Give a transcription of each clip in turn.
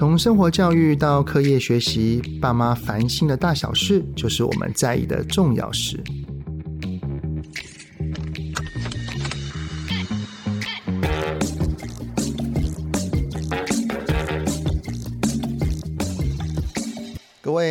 从生活教育到课业学习，爸妈烦心的大小事，就是我们在意的重要事。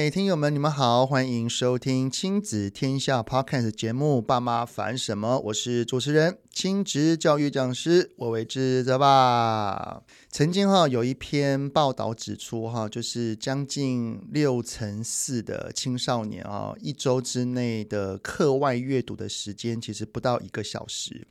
听友们，你们好，欢迎收听亲子天下 Podcast 节目《爸妈烦什么》，我是主持人、亲职教育讲师我为之则爸。曾经哈有一篇报道指出哈，就是将近六成四的青少年啊，一周之内的课外阅读的时间其实不到一个小时。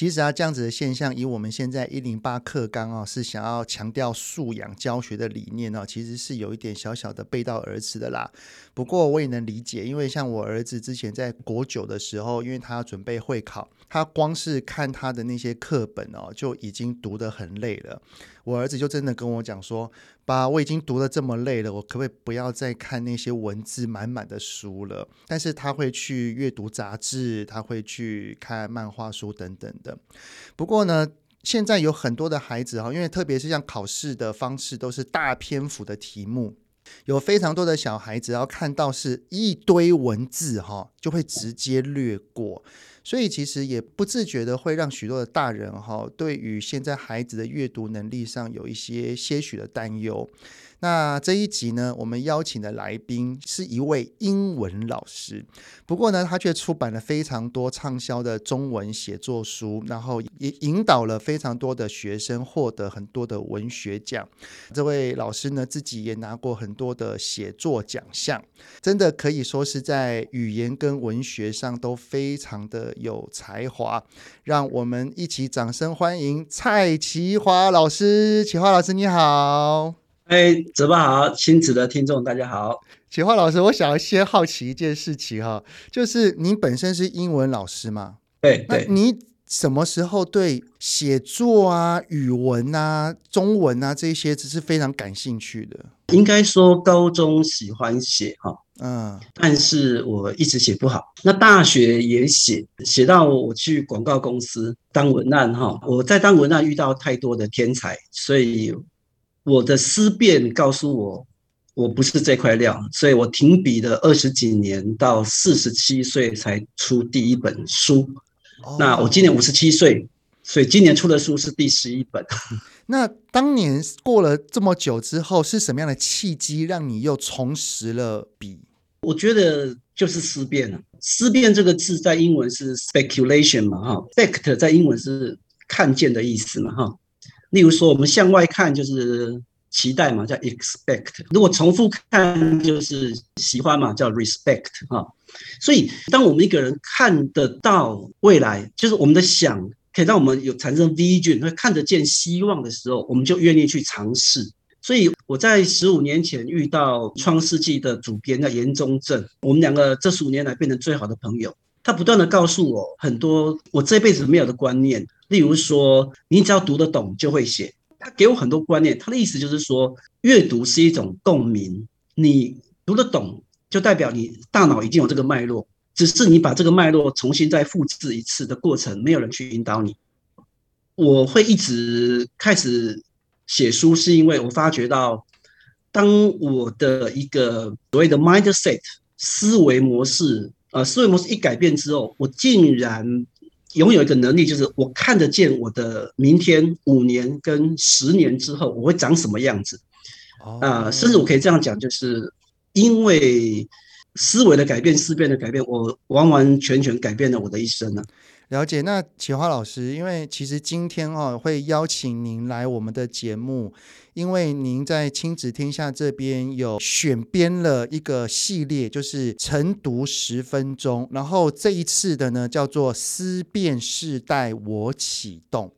其实啊，这样子的现象，以我们现在一零八课纲啊，是想要强调素养教学的理念呢，其实是有一点小小的背道而驰的啦。不过我也能理解，因为像我儿子之前在国九的时候，因为他要准备会考，他光是看他的那些课本哦，就已经读得很累了。我儿子就真的跟我讲说：“爸，我已经读得这么累了，我可不可以不要再看那些文字满满的书了？”但是他会去阅读杂志，他会去看漫画书等等的。不过呢，现在有很多的孩子哈，因为特别是像考试的方式都是大篇幅的题目，有非常多的小孩子要看到是一堆文字哈，就会直接略过。所以其实也不自觉的会让许多的大人哈，对于现在孩子的阅读能力上有一些些许的担忧。那这一集呢，我们邀请的来宾是一位英文老师，不过呢，他却出版了非常多畅销的中文写作书，然后也引导了非常多的学生获得很多的文学奖。这位老师呢，自己也拿过很多的写作奖项，真的可以说是在语言跟文学上都非常的有才华。让我们一起掌声欢迎蔡淇华老师。淇华老师，你好。哎，泽爸好，亲子的听众大家好。启华老师，我想要先好奇一件事情哈，就是您本身是英文老师吗？对对。那你什么时候对写作啊、语文啊、中文啊这些只是非常感兴趣的？应该说高中喜欢写哈，嗯，但是我一直写不好。那大学也写，写到我去广告公司当文案哈。我在当文案遇到太多的天才，所以。我的思辨告诉我，我不是这块料，所以我停笔了二十几年，到四十七岁才出第一本书。Oh. 那我今年五十七岁，所以今年出的书是第十一本。那当年过了这么久之后，是什么样的契机让你又重拾了笔？我觉得就是思辨了。思辨这个字在英文是 speculation 嘛，哈，spect 在英文是看见的意思嘛，哈。例如说，我们向外看就是期待嘛，叫 expect；如果重复看就是喜欢嘛，叫 respect 哈。所以，当我们一个人看得到未来，就是我们的想可以让我们有产生 vision，会看得见希望的时候，我们就愿意去尝试。所以，我在十五年前遇到《创世纪》的主编叫严宗正，我们两个这十五年来变成最好的朋友。他不断地告诉我很多我这辈子没有的观念。例如说，你只要读得懂就会写。他给我很多观念，他的意思就是说，阅读是一种共鸣。你读得懂，就代表你大脑已经有这个脉络，只是你把这个脉络重新再复制一次的过程，没有人去引导你。我会一直开始写书，是因为我发觉到，当我的一个所谓的 mindset 思维模式，呃，思维模式一改变之后，我竟然。拥有一个能力，就是我看得见我的明天、五年跟十年之后我会长什么样子啊、呃！甚至我可以这样讲，就是因为思维的改变、思辨的改变，我完完全全改变了我的一生呢。了解。那企划老师，因为其实今天哦会邀请您来我们的节目。因为您在亲子天下这边有选编了一个系列，就是晨读十分钟，然后这一次的呢叫做思辨世代我启动。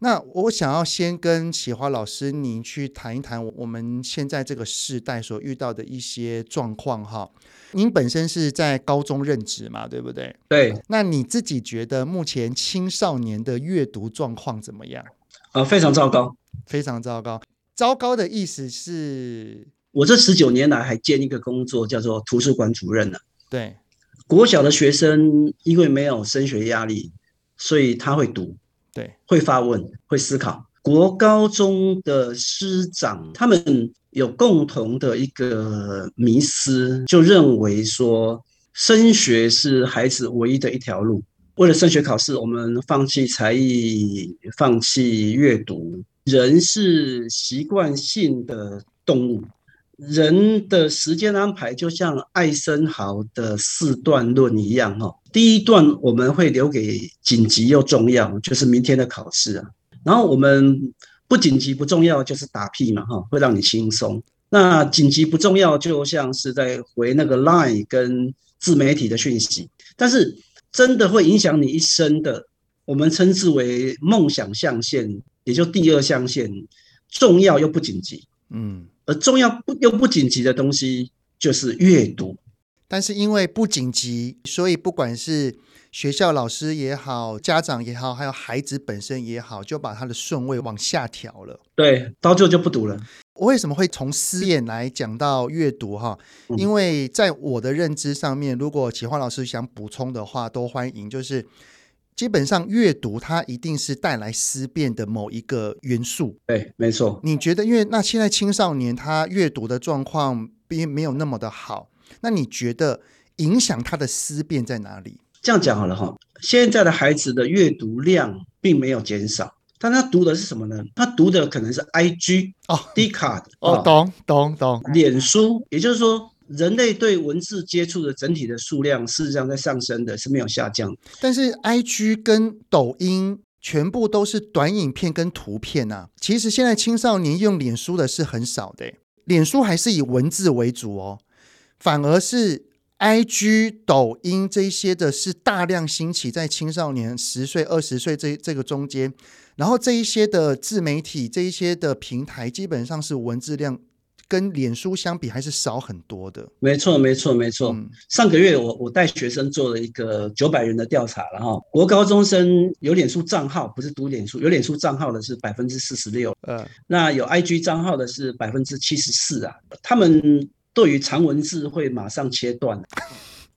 那我想要先跟启华老师您去谈一谈我们现在这个时代所遇到的一些状况哈。您本身是在高中任职嘛，对不对？对。那你自己觉得目前青少年的阅读状况怎么样？呃，非常糟糕，非常糟糕。糟糕的意思是，我这十九年来还兼一个工作，叫做图书馆主任呢。对，国小的学生因为没有升学压力，所以他会读，对，会发问，会思考。国高中的师长，他们有共同的一个迷思，就认为说升学是孩子唯一的一条路。为了升学考试，我们放弃才艺，放弃阅读。人是习惯性的动物，人的时间安排就像艾森豪的四段论一样，哈。第一段我们会留给紧急又重要，就是明天的考试啊。然后我们不紧急不重要，就是打屁嘛，哈，会让你轻松。那紧急不重要，就像是在回那个 line 跟自媒体的讯息。但是真的会影响你一生的，我们称之为梦想象限，也就第二象限，重要又不紧急。嗯，而重要不又不紧急的东西就是阅读。但是因为不紧急，所以不管是学校老师也好，家长也好，还有孩子本身也好，就把他的顺位往下调了。对，到最后就不读了。我为什么会从思辨来讲到阅读？哈，因为在我的认知上面，如果启华老师想补充的话，都欢迎。就是基本上阅读它一定是带来思辨的某一个元素。对，没错。你觉得，因为那现在青少年他阅读的状况并没有那么的好。那你觉得影响他的思辨在哪里？这样讲好了哈，现在的孩子的阅读量并没有减少，但他读的是什么呢？他读的可能是 IG 哦，Dcard 哦，懂懂懂，脸书，也就是说，人类对文字接触的整体的数量事实上在上升的，是没有下降。但是 IG 跟抖音全部都是短影片跟图片啊，其实现在青少年用脸书的是很少的，脸书还是以文字为主哦。反而是 IG、抖音这些的，是大量兴起在青少年十岁、二十岁这这个中间，然后这一些的自媒体、这一些的平台，基本上是文字量跟脸书相比还是少很多的。没错，没错，没错。嗯、上个月我我带学生做了一个九百人的调查，然后国高中生有脸书账号，不是读脸书，有脸书账号的是百分之四十六，呃，那有 IG 账号的是百分之七十四啊，他们。对于长文字会马上切断，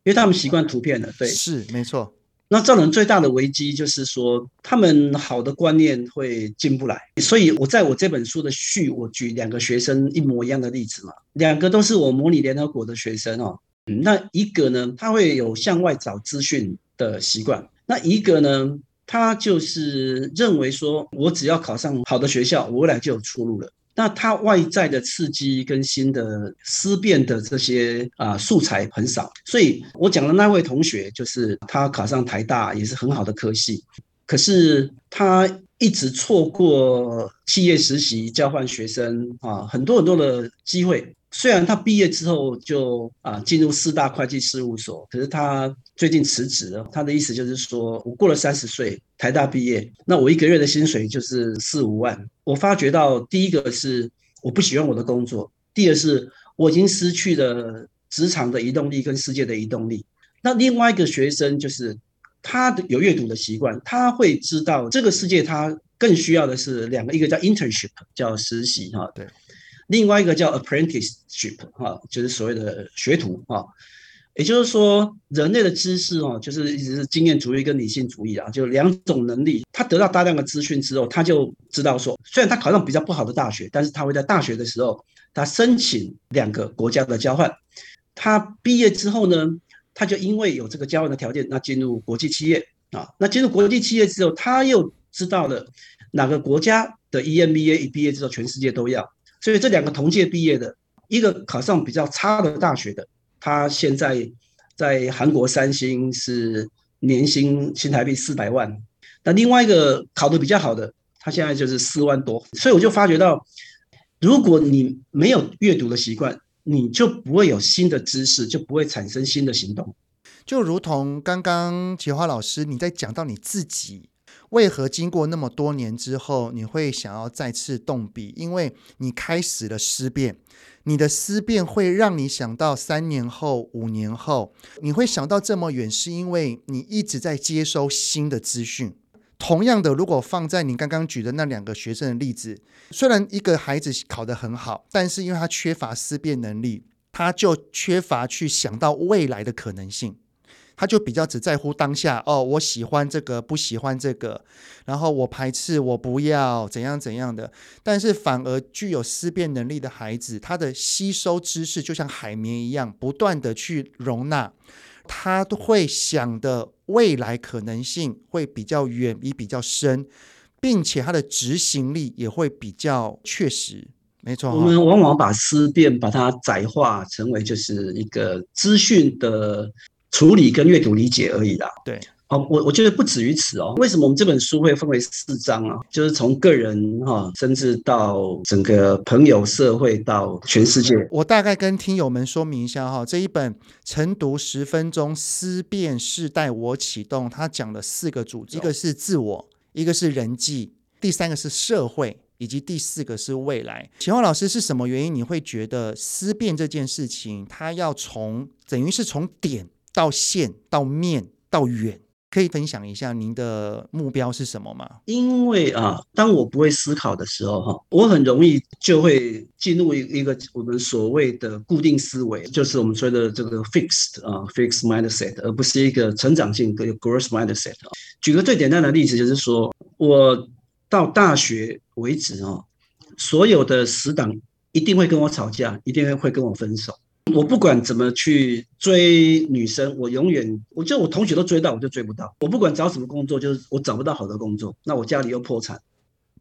因为他们习惯图片了。对，是没错。那造成最大的危机就是说，他们好的观念会进不来。所以我在我这本书的序，我举两个学生一模一样的例子嘛，两个都是我模拟联合国的学生哦。那一个呢，他会有向外找资讯的习惯；那一个呢，他就是认为说，我只要考上好的学校，我未来就有出路了。那他外在的刺激跟新的思辨的这些啊素材很少，所以我讲的那位同学就是他考上台大也是很好的科系，可是他一直错过企业实习、交换学生啊，很多很多的机会。虽然他毕业之后就啊进入四大会计事务所，可是他最近辞职了。他的意思就是说，我过了三十岁，台大毕业，那我一个月的薪水就是四五万。我发觉到，第一个是我不喜欢我的工作，第二是我已经失去了职场的移动力跟世界的移动力。那另外一个学生就是他的有阅读的习惯，他会知道这个世界他更需要的是两个，一个叫 internship，叫实习哈，对。另外一个叫 apprenticeship 哈，就是所谓的学徒哈，也就是说，人类的知识哦，就是一直是经验主义跟理性主义啊，就两种能力。他得到大量的资讯之后，他就知道说，虽然他考上比较不好的大学，但是他会在大学的时候，他申请两个国家的交换。他毕业之后呢，他就因为有这个交换的条件，那进入国际企业啊，那进入国际企业之后，他又知道了哪个国家的 EMBA 一毕业之后，全世界都要。所以这两个同届毕业的，一个考上比较差的大学的，他现在在韩国三星是年薪新台币四百万。那另外一个考得比较好的，他现在就是四万多。所以我就发觉到，如果你没有阅读的习惯，你就不会有新的知识，就不会产生新的行动。就如同刚刚启华老师你在讲到你自己。为何经过那么多年之后，你会想要再次动笔？因为你开始了思辨，你的思辨会让你想到三年后、五年后，你会想到这么远，是因为你一直在接收新的资讯。同样的，如果放在你刚刚举的那两个学生的例子，虽然一个孩子考得很好，但是因为他缺乏思辨能力，他就缺乏去想到未来的可能性。他就比较只在乎当下哦，我喜欢这个，不喜欢这个，然后我排斥，我不要怎样怎样的。但是反而具有思辨能力的孩子，他的吸收知识就像海绵一样，不断的去容纳，他都会想的未来可能性会比较远，也比较深，并且他的执行力也会比较确实。没错，我们往往把思辨把它窄化成为就是一个资讯的处理跟阅读理解而已啦。对，哦，我我觉得不止于此哦。为什么我们这本书会分为四章啊？就是从个人哈，甚至到整个朋友、社会到全世界。我大概跟听友们说明一下哈，这一本晨读十分钟思辨世代我启动，它讲了四个主题，一个是自我，一个是人际，第三个是社会。以及第四个是未来。秦华老师是什么原因你会觉得思辨这件事情，它要从等于是从点到线到面到远，可以分享一下您的目标是什么吗？因为啊，当我不会思考的时候，哈，我很容易就会进入一一个我们所谓的固定思维，就是我们说的这个 fixed 啊 fixed mindset，而不是一个成长性的 growth mindset。举个最简单的例子，就是说我。到大学为止哦，所有的死党一定会跟我吵架，一定会会跟我分手。我不管怎么去追女生，我永远，我就我同学都追到，我就追不到。我不管找什么工作，就是我找不到好的工作，那我家里又破产，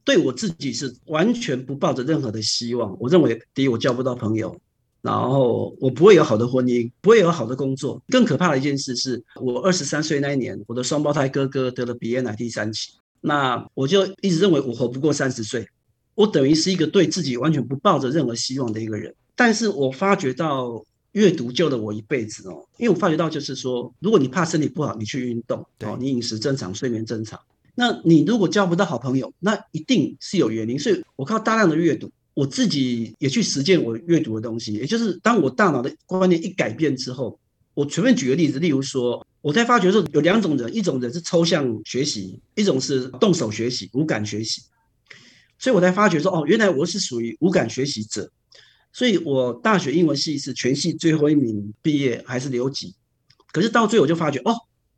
对我自己是完全不抱着任何的希望。我认为，第一，我交不到朋友，然后我不会有好的婚姻，不会有好的工作。更可怕的一件事是，我二十三岁那一年，我的双胞胎哥哥得了鼻咽癌第三期。那我就一直认为我活不过三十岁，我等于是一个对自己完全不抱着任何希望的一个人。但是我发觉到阅读救了我一辈子哦，因为我发觉到就是说，如果你怕身体不好，你去运动，哦，你饮食正常，睡眠正常，那你如果交不到好朋友，那一定是有原因。所以我靠大量的阅读，我自己也去实践我阅读的东西，也就是当我大脑的观念一改变之后，我随便举个例子，例如说。我在发觉说有两种人，一种人是抽象学习，一种是动手学习、无感学习。所以我才发觉说，哦，原来我是属于无感学习者。所以我大学英文系是全系最后一名毕业，还是留级。可是到最后我就发觉，哦，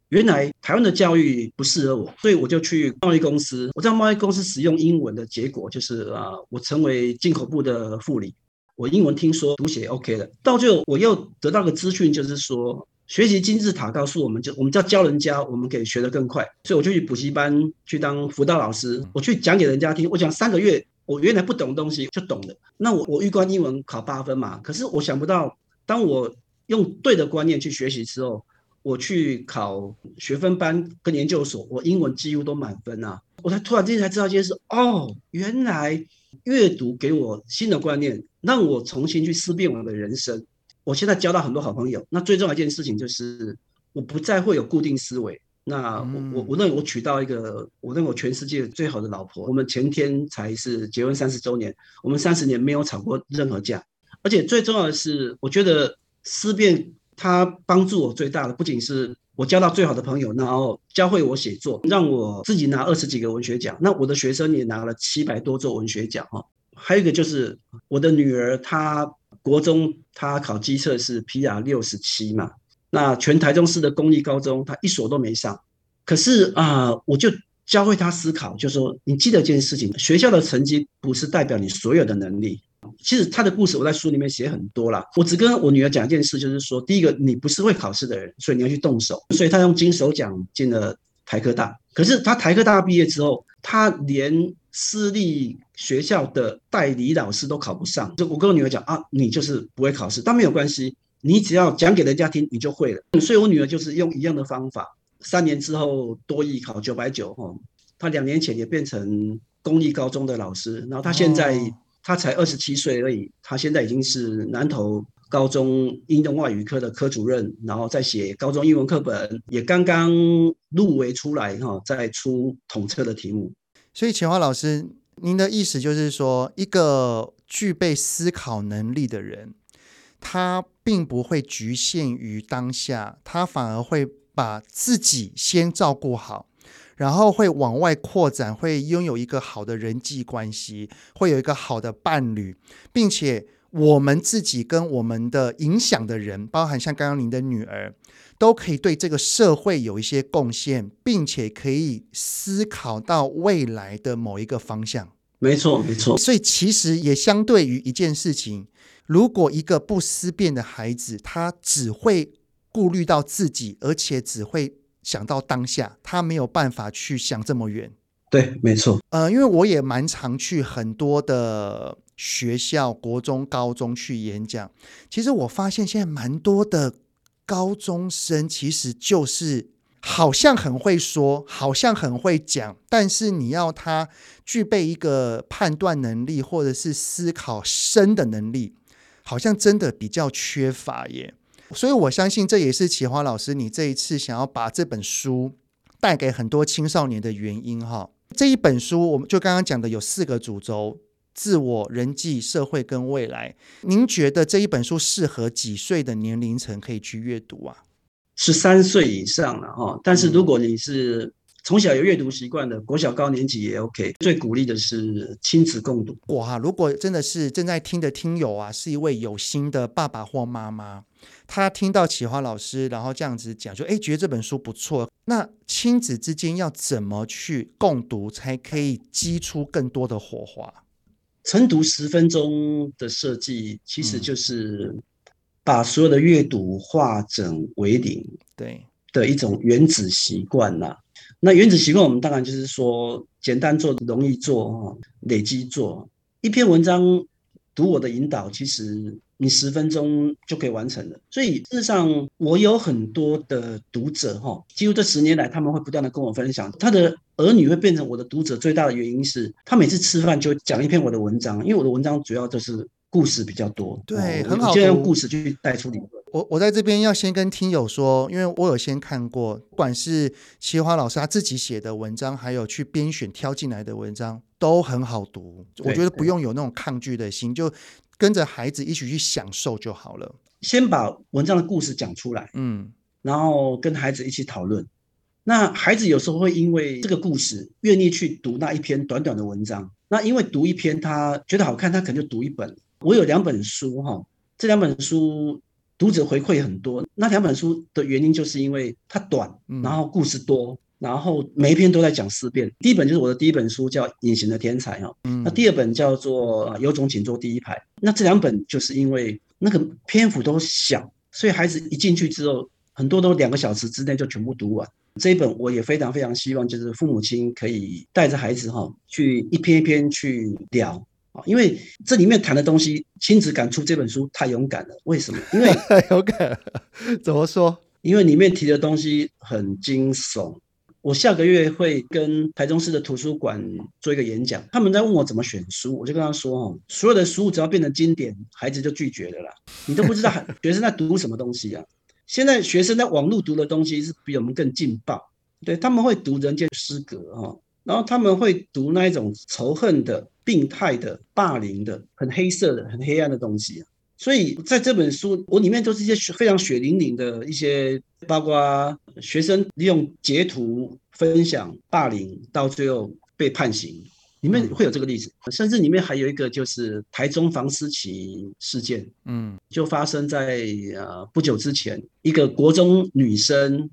原来台湾的教育不适合我，所以我就去贸易公司。我在贸易公司使用英文的结果就是啊，我成为进口部的副理。我英文听说读写 OK 了。到最后我又得到个资讯，就是说。学习金字塔告诉我们，就我们叫教人家，我们可以学得更快。所以我就去补习班去当辅导老师，我去讲给人家听。我讲三个月，我原来不懂的东西就懂了。那我我预关英文考八分嘛，可是我想不到，当我用对的观念去学习之后，我去考学分班跟研究所，我英文几乎都满分啊！我才突然之间才知道一件事，哦，原来阅读给我新的观念，让我重新去思辨我的人生。我现在交到很多好朋友，那最重要一件事情就是，我不再会有固定思维。那我我我认为我娶到一个，我认为我全世界最好的老婆。我们前天才是结婚三十周年，我们三十年没有吵过任何架。而且最重要的是，我觉得思辨它帮助我最大的，不仅是我交到最好的朋友，然后教会我写作，让我自己拿二十几个文学奖。那我的学生也拿了七百多座文学奖哈。还有一个就是我的女儿，她。国中她考基测是 PR 六十七嘛，那全台中市的公立高中他一所都没上，可是啊、我就教会他思考，就说你记得一件事情，学校的成绩不是代表你所有的能力。其实他的故事我在书里面写很多啦，我只跟我女儿讲一件事，就是说，第一个你不是会考试的人，所以你要去动手，所以他用金手奖进了台科大，可是他台科大毕业之后，他连私立学校的代理老师都考不上，就我跟我女儿讲啊，你就是不会考试，但没有关系，你只要讲给人家听，你就会了。所以我女儿就是用一样的方法，三年之后多艺考九百九，哈，她两年前也变成公立高中的老师，然后她现在她才二十七岁而已，她现在已经是南投高中应用外语科的科主任，然后在写高中英文课本，也刚刚入围出来，哈，在出统测的题目。所以，钱华老师，您的意思就是说，一个具备思考能力的人，他并不会局限于当下，他反而会把自己先照顾好，然后会往外扩展，会拥有一个好的人际关系，会有一个好的伴侣，并且我们自己跟我们的影响的人，包含像刚刚您的女儿，都可以对这个社会有一些贡献，并且可以思考到未来的某一个方向。没错，没错。所以其实也相对于一件事情，如果一个不思辨的孩子，他只会顾虑到自己，而且只会想到当下，他没有办法去想这么远。对，没错。呃，因为我也蛮常去很多的学校，国中、高中去演讲。其实我发现现在蛮多的高中生，其实就是。好像很会说，好像很会讲，但是你要他具备一个判断能力，或者是思考深的能力，好像真的比较缺乏耶。所以我相信这也是启华老师你这一次想要把这本书带给很多青少年的原因哈。这一本书我们就刚刚讲的有四个主轴：自我、人际、社会跟未来。您觉得这一本书适合几岁的年龄层可以去阅读啊？十三岁以上了哈，但是如果你是从小有阅读习惯的，国小高年级也 OK。最鼓励的是亲子共读。哇，如果真的是正在听的听友啊，是一位有心的爸爸或妈妈，他听到启华老师然后这样子讲，就哎觉得这本书不错，那亲子之间要怎么去共读，才可以激出更多的火花？晨读十分钟的设计，其实就是、嗯。把所有的阅读化整为零，对的一种原子习惯啦。那原子习惯，我们当然就是说，简单做，容易做哈，累积做。一篇文章，读我的引导，其实你十分钟就可以完成了。所以事实上，我有很多的读者哈，几乎这十年来，他们会不断的跟我分享，他的儿女会变成我的读者。最大的原因是他每次吃饭就讲一篇我的文章，因为我的文章主要就是。故事比较多，对，很好。就用故事去带出理论。我我在这边要先跟听友说，因为我有先看过，不管是齐华老师他自己写的文章，还有去编选挑进来的文章，都很好读。我觉得不用有那种抗拒的心，就跟着孩子一起去享受就好了。先把文章的故事讲出来，嗯，然后跟孩子一起讨论。那孩子有时候会因为这个故事，愿意去读那一篇短短的文章。那因为读一篇他觉得好看，他可能就读一本。我有两本书哈，这两本书读者回馈很多。那两本书的原因就是因为它短，然后故事多，然后每一篇都在讲思辨。第一本就是我的第一本书，叫《隐形的天才》哈。那第二本叫做《有种请坐第一排》。那这两本就是因为那个篇幅都小，所以孩子一进去之后，很多都两个小时之内就全部读完。这一本我也非常非常希望，就是父母亲可以带着孩子哈，去一篇一篇去聊。因为这里面谈的东西，亲子感触这本书太勇敢了。为什么？因为 勇敢，怎么说？因为里面提的东西很惊悚。我下个月会跟台中市的图书馆做一个演讲，他们在问我怎么选书，我就跟他说：哦，所有的书只要变成经典，孩子就拒绝了啦。你都不知道 学生在读什么东西啊？现在学生在网络读的东西是比我们更劲爆，对，他们会读人间失格哈。然后他们会读那一种仇恨的、病态的、霸凌的、很黑色的、很黑暗的东西。所以在这本书，我里面都是一些非常血淋淋的一些，包括学生利用截图分享霸凌，到最后被判刑，里面会有这个例子。甚至里面还有一个就是台中房思琪事件，嗯，就发生在呃不久之前，一个国中女生。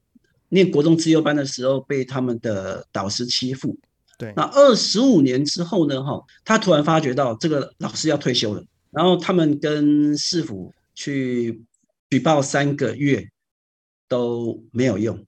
念国中资优班的时候，被他们的导师欺负。对，那二十五年之后呢？哈，他突然发觉到这个老师要退休了，然后他们跟市府去举报三个月都没有用。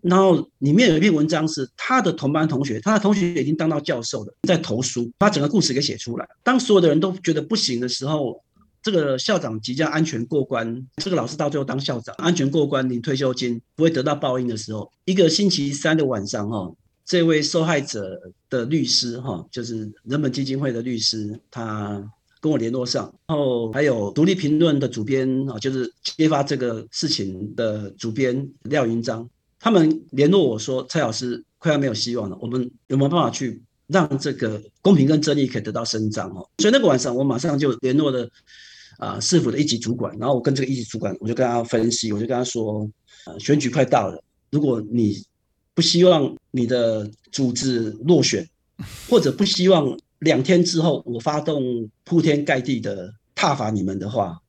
然后里面有一篇文章是他的同班同学，他的同学已经当到教授了，在投书，把整个故事给写出来。当所有的人都觉得不行的时候。这个校长即将安全过关，这个老师到最后当校长，安全过关领退休金，不会得到报应的时候，一个星期三的晚上，哈，这位受害者的律师，哈，就是人本基金会的律师，他跟我联络上，然后还有独立评论的主编，啊，就是揭发这个事情的主编廖云章，他们联络我说，蔡老师快要没有希望了，我们有没有办法去让这个公平跟正义可以得到伸张？哦，所以那个晚上我马上就联络了。啊，市府的一级主管，然后我跟这个一级主管，我就跟他分析，我就跟他说，呃，选举快到了，如果你不希望你的组织落选，或者不希望两天之后我发动铺天盖地的挞伐你们的话，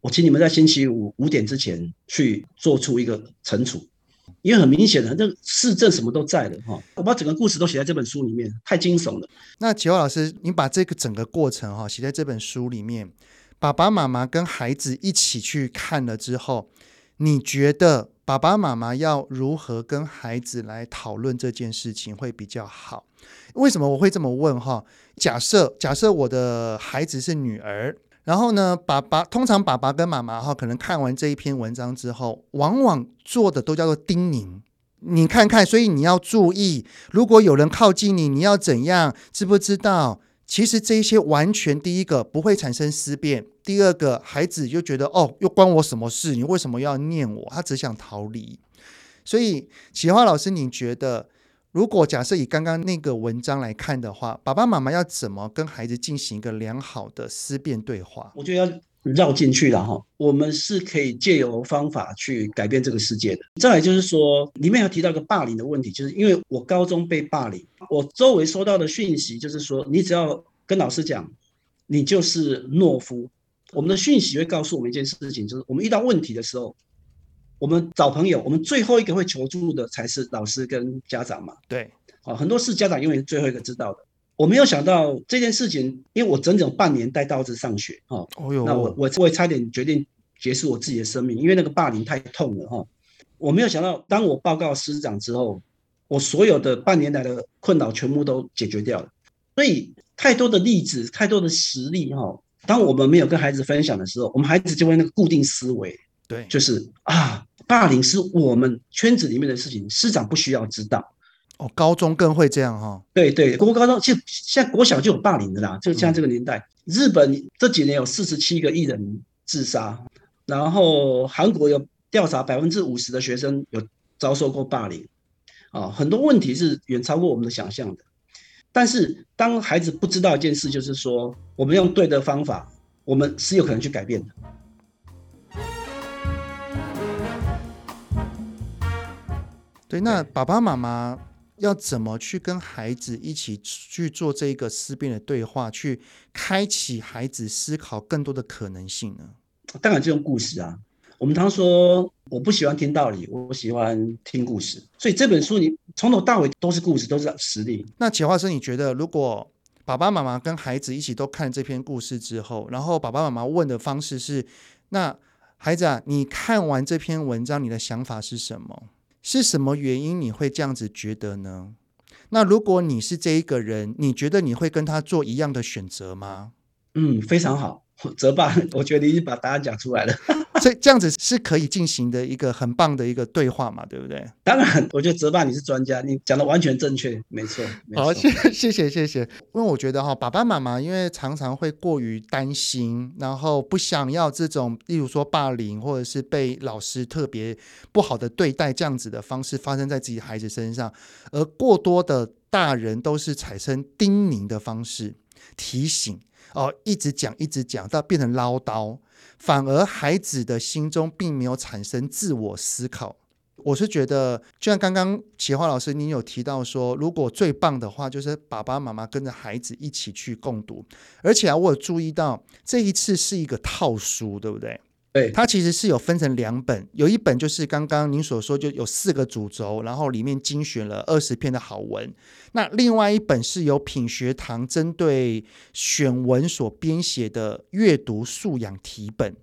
我请你们在星期五五点之前去做出一个惩处。因为很明显的，这市政什么都在的哈，我把整个故事都写在这本书里面，太惊悚了。那启华老师，你把这个整个过程哈写在这本书里面，爸爸妈妈跟孩子一起去看了之后，你觉得爸爸妈妈要如何跟孩子来讨论这件事情会比较好？为什么我会这么问哈？假设假设我的孩子是女儿。然后呢，爸爸通常爸爸跟妈妈哈，可能看完这一篇文章之后，往往做的都叫做叮咛。你看看，所以你要注意，如果有人靠近你，你要怎样？知不知道？其实这些完全第一个不会产生思辨，第二个孩子就觉得哦，又关我什么事？你为什么要念我？他只想逃离。所以启华老师，你觉得？如果假设以刚刚那个文章来看的话，爸爸妈妈要怎么跟孩子进行一个良好的思辨对话？我觉得要绕进去了哈。我们是可以借由方法去改变这个世界的。再来就是说，里面要提到一个霸凌的问题，就是因为我高中被霸凌，我周围收到的讯息就是说，你只要跟老师讲，你就是懦夫。我们的讯息会告诉我们一件事情，就是我们遇到问题的时候。我们找朋友，我们最后一个会求助的才是老师跟家长嘛。对，啊，很多事家长永远是最后一个知道的。我没有想到这件事情，因为我整整半年带刀子上学，哈，哦哟，那我我我也差点决定结束我自己的生命，因为那个霸凌太痛了，哈。我没有想到，当我报告师长之后，我所有的半年来的困扰全部都解决掉了。所以，太多的例子，太多的实例，哈。当我们没有跟孩子分享的时候，我们孩子就会那个固定思维，对，就是啊。霸凌是我们圈子里面的事情，师长不需要知道。哦，高中更会这样哈、哦。对对，国高中其实现在国小就有霸凌的啦。就像这个年代，嗯、日本这几年有四十七个艺人自杀，然后韩国有调查百分之五十的学生有遭受过霸凌。啊、哦，很多问题是远超过我们的想象的。但是当孩子不知道一件事，就是说我们用对的方法，我们是有可能去改变的。对，那爸爸妈妈要怎么去跟孩子一起去做这个思辨的对话，去开启孩子思考更多的可能性呢？当然，这种故事啊，我们常说我不喜欢听道理，我喜欢听故事。所以这本书你从头到尾都是故事，都是实例。那启华生，你觉得如果爸爸妈妈跟孩子一起都看这篇故事之后，然后爸爸妈妈问的方式是：那孩子啊，你看完这篇文章，你的想法是什么？是什么原因你会这样子觉得呢？那如果你是这一个人，你觉得你会跟他做一样的选择吗？嗯，非常好。泽爸，我觉得你已经把答案讲出来了，所以这样子是可以进行的一个很棒的一个对话嘛，对不对？当然，我觉得泽爸你是专家，你讲的完全正确，没错。没错。好，谢谢谢谢谢谢。因为我觉得哈，爸爸妈妈因为常常会过于担心，然后不想要这种，例如说霸凌或者是被老师特别不好的对待这样子的方式发生在自己孩子身上，而过多的大人都是产生叮咛的方式提醒。哦，一直讲，一直讲，到变成唠叨，反而孩子的心中并没有产生自我思考。我是觉得，就像刚刚启华老师您有提到说，如果最棒的话，就是爸爸妈妈跟着孩子一起去共读，而且啊，我有注意到这一次是一个套书，对不对？对，它其实是有分成两本，有一本就是刚刚您所说，就有四个主轴，然后里面精选了二十篇的好文。那另外一本是由品学堂针对选文所编写的阅读素养题本。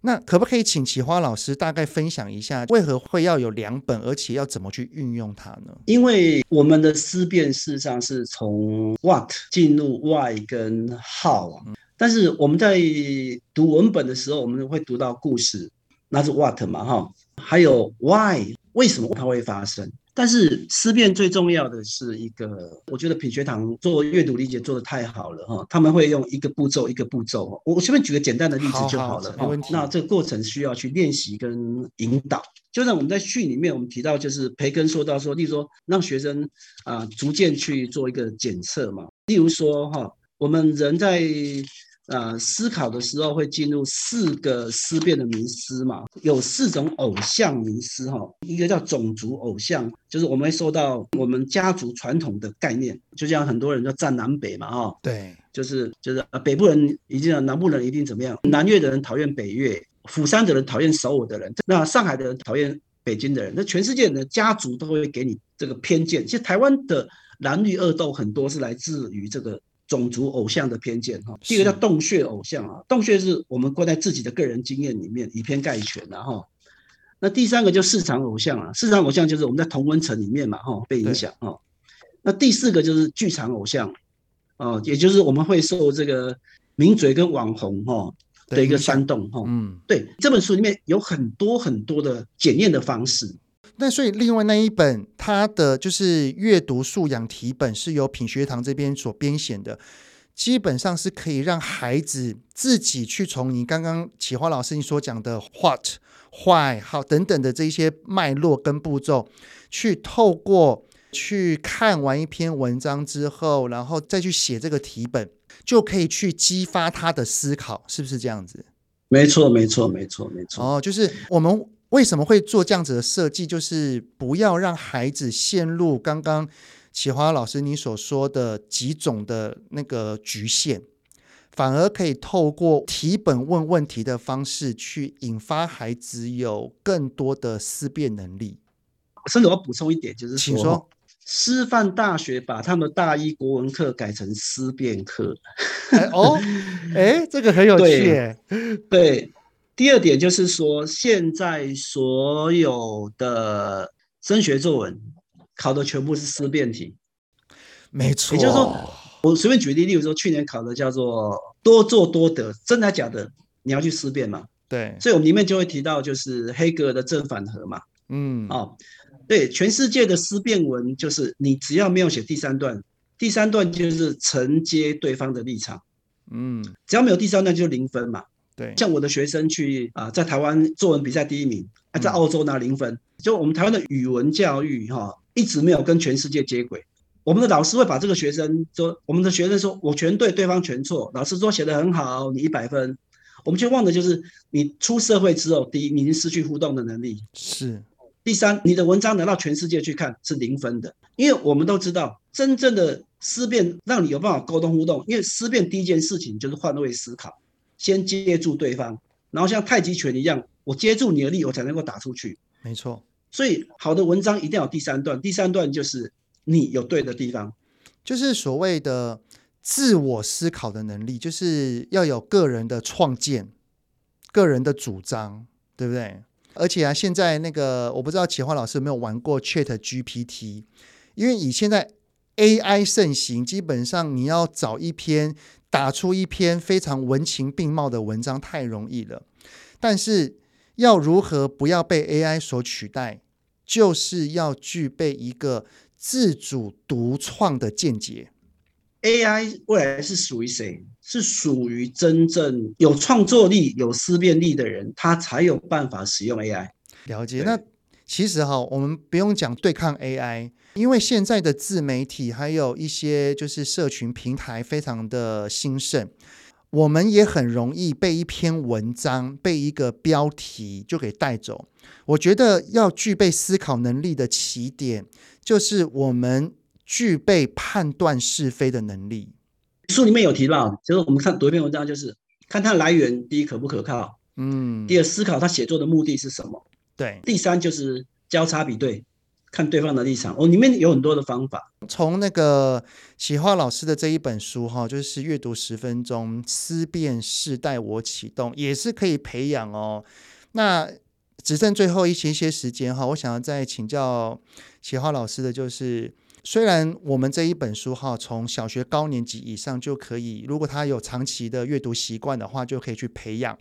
那可不可以请奇花老师大概分享一下，为何会要有两本，而且要怎么去运用它呢？因为我们的思辨事实上是从 what 进入 why 跟 how 啊。嗯但是我们在读文本的时候，我们会读到故事，那是 what 嘛，哈，还有 why，为什么它会发生？但是思辨最重要的是一个，我觉得品学堂做阅读理解做得太好了，哈，他们会用一个步骤一个步骤，我随便举个简单的例子就好了，那这个过程需要去练习跟引导。就像我们在序里面我们提到，就是培根说到说，例如说让学生啊逐渐去做一个检测嘛，例如说哈，我们人在呃思考的时候会进入四个思辨的迷思嘛，有四种偶像迷思哈，一个叫种族偶像，就是我们会受到我们家族传统的概念，就像很多人叫站南北嘛哈，对，就是就是呃北部人一定南部人一定怎么样，南越的人讨厌北越，釜山的人讨厌首尔的人，那上海的人讨厌北京的人，那全世界的家族都会给你这个偏见。其实台湾的蓝绿恶斗很多是来自于这个。种族偶像的偏见哈，第一个叫洞穴偶像啊，洞穴是我们关在自己的个人经验里面以偏概全然后，那第三个就市场偶像啊，市场偶像就是我们在同温层里面嘛哈被影响哈。那第四个就是剧场偶像哦，也就是我们会受这个名嘴跟网红哈的一个煽动哈。嗯，对，这本书里面有很多很多的检验的方式。那所以，另外那一本，它的就是阅读素养题本，是由品学堂这边所编写的，基本上是可以让孩子自己去从你刚刚启华老师你所讲的 what、why、how 等等的这些脉络跟步骤，去透过去看完一篇文章之后，然后再去写这个题本，就可以去激发他的思考，是不是这样子？没错，没错，没错，没错。哦，就是我们。为什么会做这样子的设计？就是不要让孩子陷入刚刚启华老师你所说的几种的那个局限，反而可以透过题本问问题的方式去引发孩子有更多的思辨能力。甚至我要补充一点，就是说，请说，师范大学把他们大一国文课改成思辨课。哎哦，哎，这个很有趣。对。对第二点就是说，现在所有的升学作文考的全部是思辨题，没错。也就是说，我随便举例，例如说去年考的叫做“多做多得”，真的假的？你要去思辨嘛？对。所以我们里面就会提到，就是黑格尔的正反合嘛。嗯。哦，对，全世界的思辨文就是你只要没有写第三段，第三段就是承接对方的立场。嗯。只要没有第三段，就零分嘛。对，像我的学生去啊，在台湾作文比赛第一名，啊，在澳洲拿零分。就我们台湾的语文教育哈，一直没有跟全世界接轨。我们的老师会把这个学生说，我们的学生说我全对，对方全错。老师说写得很好，你一百分。我们却忘的就是你出社会之后，第一，你已经失去互动的能力。是。第三，你的文章拿到全世界去看是零分的，因为我们都知道，真正的思辨让你有办法沟通互动，因为思辨第一件事情就是换位思考。先接住对方，然后像太极拳一样，我接住你的力，我才能够打出去。没错，所以好的文章一定要有第三段，第三段就是你有对的地方，就是所谓的自我思考的能力，就是要有个人的创建、个人的主张，对不对？而且啊，现在那个我不知道启华老师有没有玩过 Chat GPT，因为以现在 AI 盛行，基本上你要找一篇。打出一篇非常文情并茂的文章太容易了，但是要如何不要被 AI 所取代，就是要具备一个自主独创的见解。AI 未来是属于谁？是属于真正有创作力、有思辨力的人，他才有办法使用 AI。了解。那其实哈，我们不用讲对抗 AI。因为现在的自媒体还有一些就是社群平台非常的兴盛，我们也很容易被一篇文章、被一个标题就给带走。我觉得要具备思考能力的起点，就是我们具备判断是非的能力。书里面有提到，就是我们看读一篇文章，就是看它来源，第一可不可靠，嗯，第二思考他写作的目的是什么，对，第三就是交叉比对。看对方的立场，哦，里面有很多的方法。从那个启华老师的这一本书哈，就是阅读十分钟，思辨世代我启动，也是可以培养哦。那只剩最后一些些时间哈，我想要再请教启华老师的就是，虽然我们这一本书哈，从小学高年级以上就可以，如果他有长期的阅读习惯的话，就可以去培养。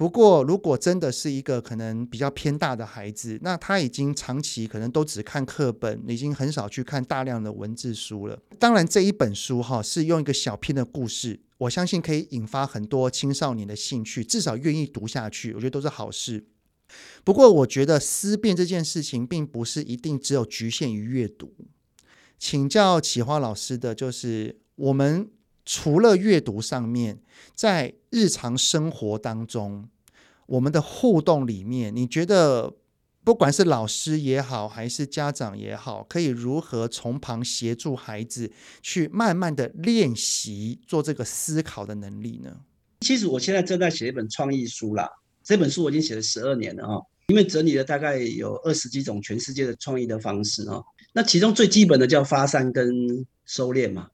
不过，如果真的是一个可能比较偏大的孩子，那他已经长期可能都只看课本，已经很少去看大量的文字书了。当然，这一本书哈是用一个小篇的故事，我相信可以引发很多青少年的兴趣，至少愿意读下去，我觉得都是好事。不过，我觉得思辨这件事情并不是一定只有局限于阅读。请教启华老师的就是我们。除了阅读上面，在日常生活当中，我们的互动里面，你觉得不管是老师也好，还是家长也好，可以如何从旁协助孩子去慢慢的练习做这个思考的能力呢？其实我现在正在写一本创意书啦，这本书我已经写了十二年了哈，因为整理了大概有二十几种全世界的创意的方式哈。那其中最基本的叫发散跟收敛嘛。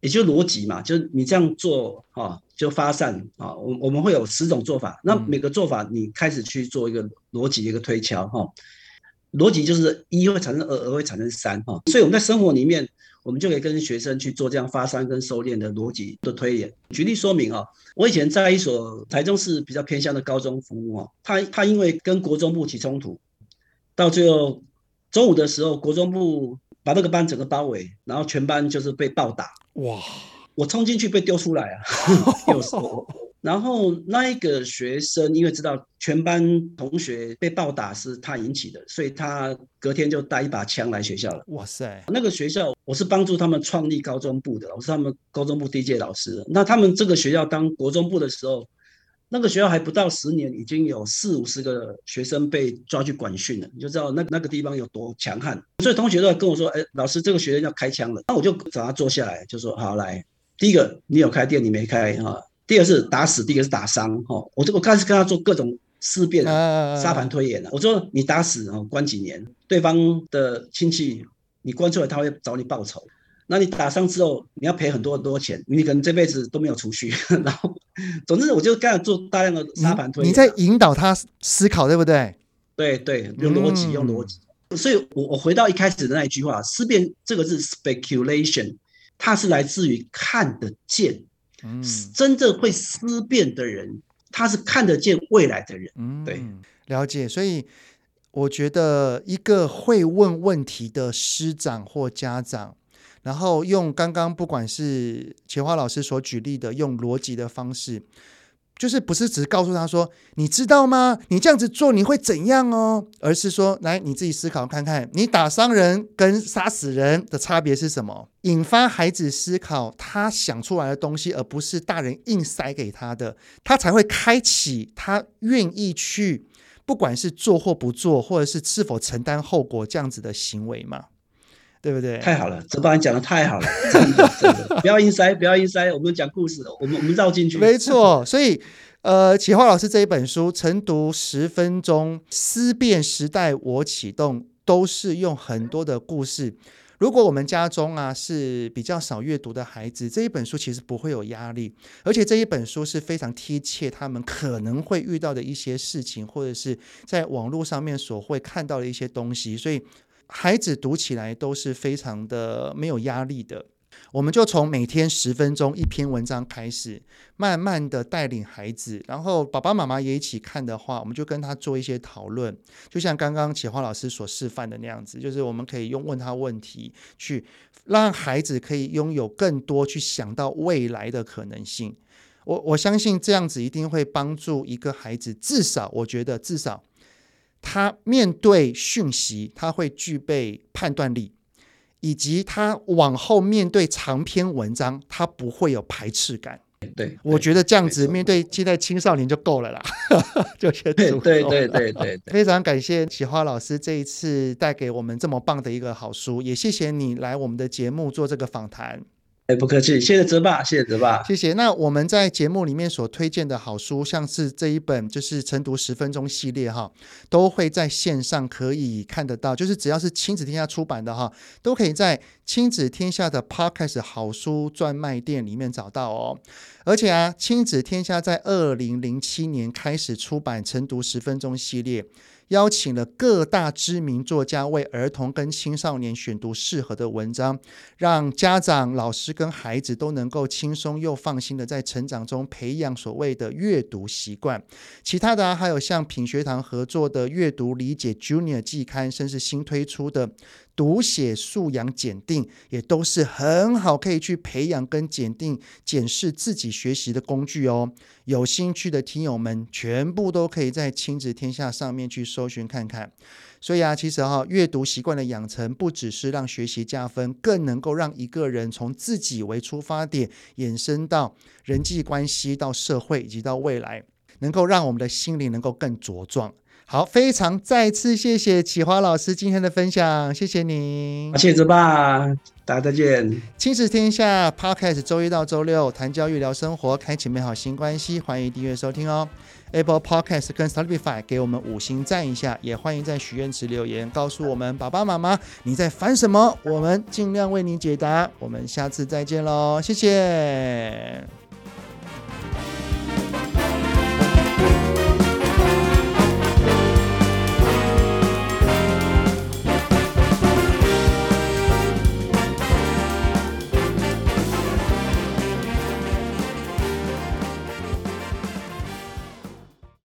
也就逻辑嘛，就是你这样做哈，就发散啊。我我们会有十种做法，那每个做法你开始去做一个逻辑一个推敲哈。逻辑就是一会产生二，二会产生三哈。所以我们在生活里面，我们就可以跟学生去做这样发散跟收敛的逻辑的推演。举例说明啊，我以前在一所台中市比较偏向的高中服务啊，他他因为跟国中部起冲突，到最后中午的时候，国中部。把那个班整个包围，然后全班就是被暴打。哇！我冲进去被丢出来啊，又是我。然后那一个学生因为知道全班同学被暴打是他引起的，所以他隔天就带一把枪来学校了。哇塞！那个学校我是帮助他们创立高中部的，我是他们高中部第一届老师。那他们这个学校当国中部的时候。那个学校还不到十年，已经有四五十个学生被抓去管训了，你就知道那那个地方有多强悍。所以同学都跟我说：“哎，老师，这个学生要开枪了。”那我就找他坐下来，就说：“好，来，第一个你有开店，你没开哈。第二是打死，第一个是打伤哈。我这我开始跟他做各种思辨、沙盘推演了。我说你打死哦，关几年？对方的亲戚你关出来，他会找你报仇。”那你打伤之后，你要赔很多很多钱，你可能这辈子都没有储蓄。然后，总之我就开始做大量的沙盘推演。你在引导他思考，对不对？对对，用逻辑，用逻辑。嗯、所以我我回到一开始的那一句话，思辨这个字 speculation，它是来自于看得见。嗯，真正会思辨的人，他是看得见未来的人。嗯，对，了解。所以我觉得一个会问问题的师长或家长。然后用刚刚不管是启华老师所举例的用逻辑的方式，就是不是只告诉他说，你知道吗？你这样子做你会怎样哦？而是说，来你自己思考看看，你打伤人跟杀死人的差别是什么？引发孩子思考，他想出来的东西，而不是大人硬塞给他的，他才会开启他愿意去，不管是做或不做，或者是是否承担后果这样子的行为嘛。对不对？太好了，泽爸你讲的太好了，真的真的，不要硬塞，不要硬塞，我们讲故事，我们我们绕进去。没错，所以呃，启华老师这一本书《晨读十分钟思辨时代我启动》，都是用很多的故事。如果我们家中啊是比较少阅读的孩子，这一本书其实不会有压力，而且这一本书是非常贴切他们可能会遇到的一些事情，或者是在网络上面所会看到的一些东西，所以。孩子读起来都是非常的没有压力的。我们就从每天十分钟一篇文章开始，慢慢的带领孩子，然后爸爸妈妈也一起看的话，我们就跟他做一些讨论。就像刚刚启华老师所示范的那样子，就是我们可以用问他问题，去让孩子可以拥有更多去想到未来的可能性。我我相信这样子一定会帮助一个孩子，至少我觉得至少。他面对讯息，他会具备判断力，以及他往后面对长篇文章，他不会有排斥感。对，我觉得这样子面对现在青少年就够了啦，就先足够。对对对对，非常感谢启花老师这一次带给我们这么棒的一个好书，也谢谢你来我们的节目做这个访谈。哎，不客气，谢谢泽爸，谢谢泽爸，谢谢。那我们在节目里面所推荐的好书，像是这一本就是晨读十分钟系列哈，都会在线上可以看得到，就是只要是亲子天下出版的哈，都可以在亲子天下的 Podcast 好书专卖店里面找到哦。而且啊，亲子天下在二零零七年开始出版晨读十分钟系列。邀请了各大知名作家为儿童跟青少年选读适合的文章，让家长、老师跟孩子都能够轻松又放心的在成长中培养所谓的阅读习惯。其他的，还有像品学堂合作的阅读理解 Junior 季刊，甚至新推出的。读写素养检定，也都是很好可以去培养跟检定、检视自己学习的工具哦。有兴趣的听友们，全部都可以在亲子天下上面去搜寻看看。所以啊，其实哈、哦，阅读习惯的养成，不只是让学习加分，更能够让一个人从自己为出发点，延伸到人际关系、到社会以及到未来，能够让我们的心灵能够更茁壮。好，非常再次谢谢启华老师今天的分享，谢谢你，谢谢子爸，大家再见。亲子天下 Podcast 周一到周六谈教育聊生活，开启美好新关系，欢迎订阅收听哦。Apple Podcast 跟 Spotify 给我们五星赞一下，也欢迎在许愿池留言告诉我们爸爸妈妈你在烦什么，我们尽量为你解答。我们下次再见喽，谢谢。